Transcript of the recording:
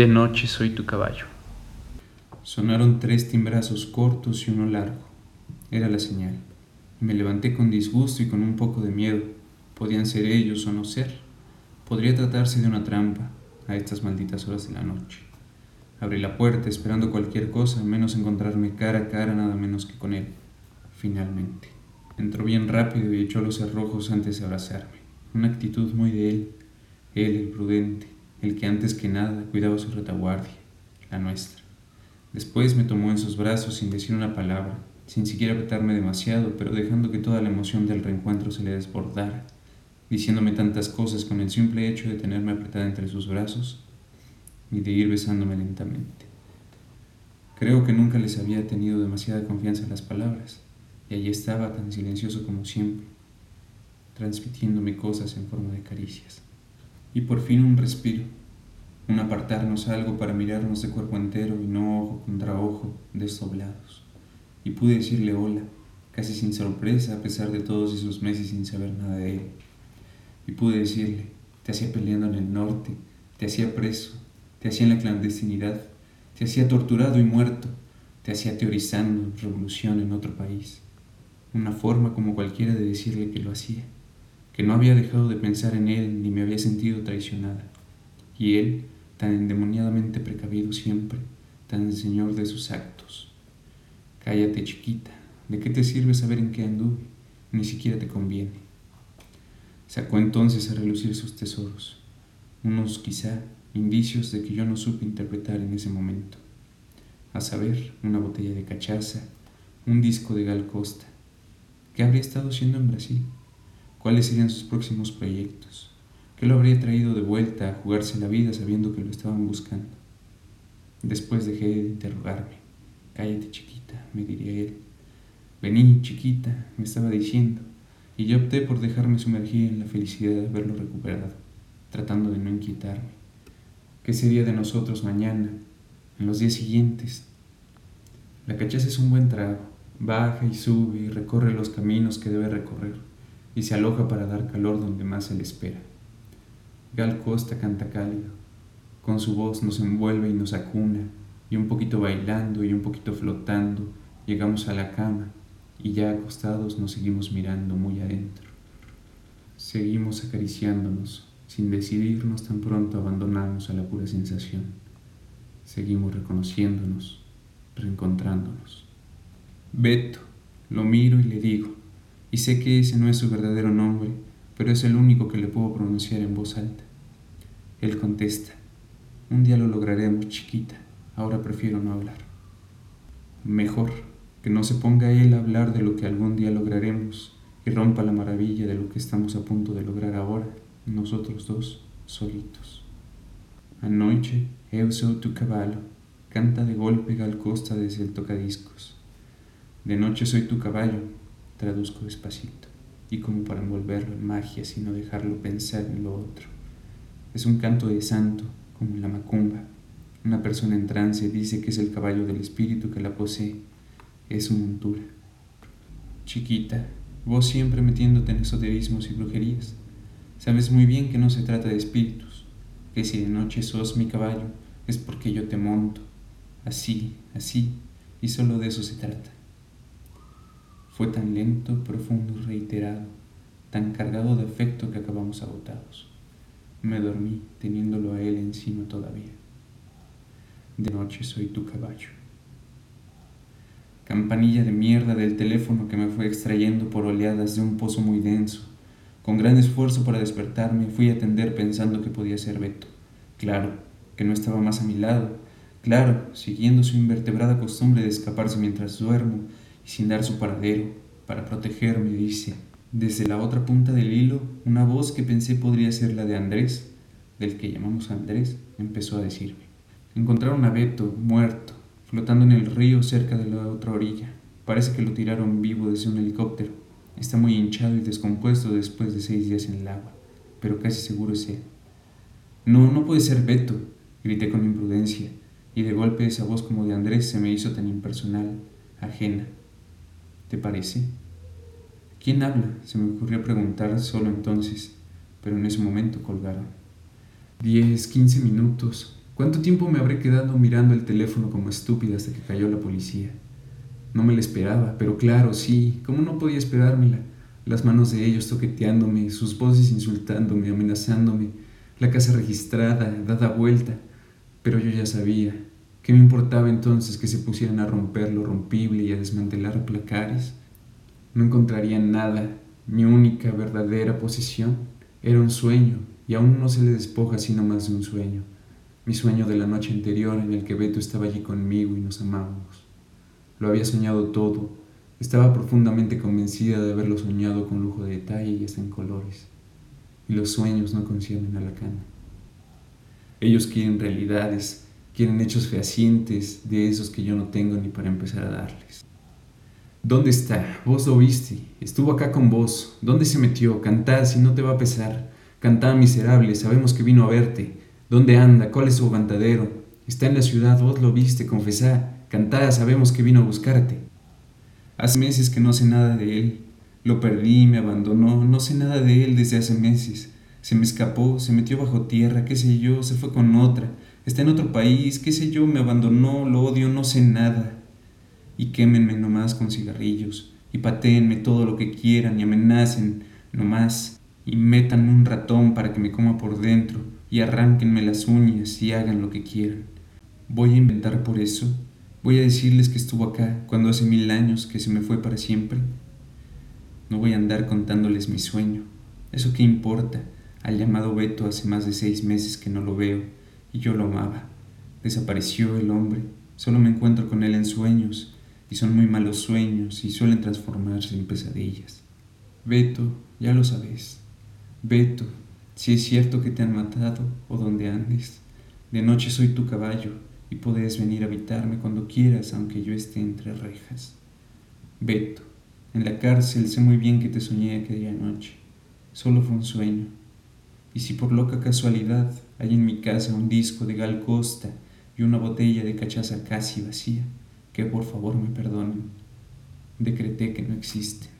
De noche soy tu caballo. Sonaron tres timbrazos cortos y uno largo. Era la señal. Me levanté con disgusto y con un poco de miedo. Podían ser ellos o no ser. Podría tratarse de una trampa a estas malditas horas de la noche. Abrí la puerta esperando cualquier cosa, menos encontrarme cara a cara nada menos que con él. Finalmente. Entró bien rápido y echó los cerrojos antes de abrazarme. Una actitud muy de él. Él, el prudente, el que antes que nada cuidaba su retaguardia, la nuestra. Después me tomó en sus brazos sin decir una palabra, sin siquiera apretarme demasiado, pero dejando que toda la emoción del reencuentro se le desbordara, diciéndome tantas cosas con el simple hecho de tenerme apretada entre sus brazos y de ir besándome lentamente. Creo que nunca les había tenido demasiada confianza en las palabras, y allí estaba tan silencioso como siempre, transmitiéndome cosas en forma de caricias. Y por fin un respiro, un apartarnos algo para mirarnos de cuerpo entero y no ojo contra ojo, desdoblados. Y pude decirle hola, casi sin sorpresa a pesar de todos esos meses sin saber nada de él. Y pude decirle, te hacía peleando en el norte, te hacía preso, te hacía en la clandestinidad, te hacía torturado y muerto, te hacía teorizando revolución en otro país. Una forma como cualquiera de decirle que lo hacía que no había dejado de pensar en él ni me había sentido traicionada. Y él, tan endemoniadamente precavido siempre, tan señor de sus actos. Cállate, chiquita, ¿de qué te sirve saber en qué anduve? Ni siquiera te conviene. Sacó entonces a relucir sus tesoros, unos quizá indicios de que yo no supe interpretar en ese momento. A saber, una botella de cachaza, un disco de Gal Costa. ¿Qué habría estado haciendo en Brasil? cuáles serían sus próximos proyectos, qué lo habría traído de vuelta a jugarse la vida sabiendo que lo estaban buscando. Después dejé de interrogarme. Cállate chiquita, me diría él. Vení, chiquita, me estaba diciendo, y yo opté por dejarme sumergir en la felicidad de haberlo recuperado, tratando de no inquietarme. ¿Qué sería de nosotros mañana, en los días siguientes? La cachaza es un buen trago, baja y sube y recorre los caminos que debe recorrer y se aloja para dar calor donde más se le espera. Gal Costa canta cálido, con su voz nos envuelve y nos acuna, y un poquito bailando y un poquito flotando, llegamos a la cama y ya acostados nos seguimos mirando muy adentro. Seguimos acariciándonos, sin decidirnos tan pronto abandonamos a la pura sensación. Seguimos reconociéndonos, reencontrándonos. Beto, lo miro y le digo, y sé que ese no es su verdadero nombre, pero es el único que le puedo pronunciar en voz alta. Él contesta, un día lo lograremos, chiquita, ahora prefiero no hablar. Mejor que no se ponga él a hablar de lo que algún día lograremos y rompa la maravilla de lo que estamos a punto de lograr ahora, nosotros dos, solitos. Anoche eu sou tu caballo, canta de golpe Gal Costa desde el tocadiscos. De noche soy tu caballo, traduzco despacito, y como para envolverlo en magia, sino dejarlo pensar en lo otro. Es un canto de santo, como la macumba. Una persona en trance dice que es el caballo del espíritu que la posee, es su montura. Chiquita, vos siempre metiéndote en esoterismos y brujerías. Sabes muy bien que no se trata de espíritus, que si de noche sos mi caballo es porque yo te monto, así, así, y solo de eso se trata. Fue tan lento, profundo reiterado, tan cargado de afecto que acabamos agotados. Me dormí teniéndolo a él encima todavía. De noche soy tu caballo. Campanilla de mierda del teléfono que me fue extrayendo por oleadas de un pozo muy denso. Con gran esfuerzo para despertarme fui a atender pensando que podía ser Beto. Claro, que no estaba más a mi lado. Claro, siguiendo su invertebrada costumbre de escaparse mientras duermo sin dar su paradero, para protegerme, dice. Desde la otra punta del hilo, una voz que pensé podría ser la de Andrés, del que llamamos Andrés, empezó a decirme. Encontraron a Beto, muerto, flotando en el río cerca de la otra orilla. Parece que lo tiraron vivo desde un helicóptero. Está muy hinchado y descompuesto después de seis días en el agua, pero casi seguro es él. No, no puede ser Beto, grité con imprudencia, y de golpe esa voz como de Andrés se me hizo tan impersonal, ajena. ¿Te parece? ¿Quién habla? Se me ocurrió preguntar solo entonces, pero en ese momento colgaron. Diez, quince minutos, ¿Cuánto tiempo me habré quedado mirando el teléfono como estúpida hasta que cayó la policía? No me la esperaba, pero claro, sí, ¿cómo no podía esperármela? Las manos de ellos toqueteándome, sus voces insultándome, amenazándome, la casa registrada, dada vuelta. Pero yo ya sabía. ¿Qué me importaba entonces que se pusieran a romper lo rompible y a desmantelar placares? No encontrarían nada. Mi única verdadera posesión era un sueño, y aún no se le despoja sino más de un sueño mi sueño de la noche anterior en el que Beto estaba allí conmigo y nos amábamos. Lo había soñado todo, estaba profundamente convencida de haberlo soñado con lujo de detalle y hasta en colores. Y los sueños no conciernen a la cama. Ellos quieren realidades, quieren hechos fehacientes de esos que yo no tengo ni para empezar a darles. ¿Dónde está? Vos lo viste. Estuvo acá con vos. ¿Dónde se metió? Cantá si no te va a pesar. Cantá miserable, sabemos que vino a verte. ¿Dónde anda? ¿Cuál es su aguantadero? Está en la ciudad, vos lo viste, confesá, cantá, sabemos que vino a buscarte. Hace meses que no sé nada de él. Lo perdí, me abandonó, no sé nada de él desde hace meses. Se me escapó, se metió bajo tierra, qué sé yo, se fue con otra. Está en otro país, qué sé yo, me abandonó, lo odio, no sé nada. Y quémenme nomás con cigarrillos, y patéenme todo lo que quieran, y amenacen nomás, y metan un ratón para que me coma por dentro y arránquenme las uñas y hagan lo que quieran. Voy a inventar por eso. Voy a decirles que estuvo acá cuando hace mil años que se me fue para siempre. No voy a andar contándoles mi sueño. ¿Eso qué importa? Al llamado Beto hace más de seis meses que no lo veo y yo lo amaba. Desapareció el hombre. Solo me encuentro con él en sueños y son muy malos sueños y suelen transformarse en pesadillas. Beto, ya lo sabes. Beto, si es cierto que te han matado o donde andes, de noche soy tu caballo y puedes venir a habitarme cuando quieras aunque yo esté entre rejas. Beto, en la cárcel sé muy bien que te soñé aquella noche. Solo fue un sueño. Y si por loca casualidad hay en mi casa un disco de Gal Costa y una botella de cachaza casi vacía, que por favor me perdonen. Decreté que no existen.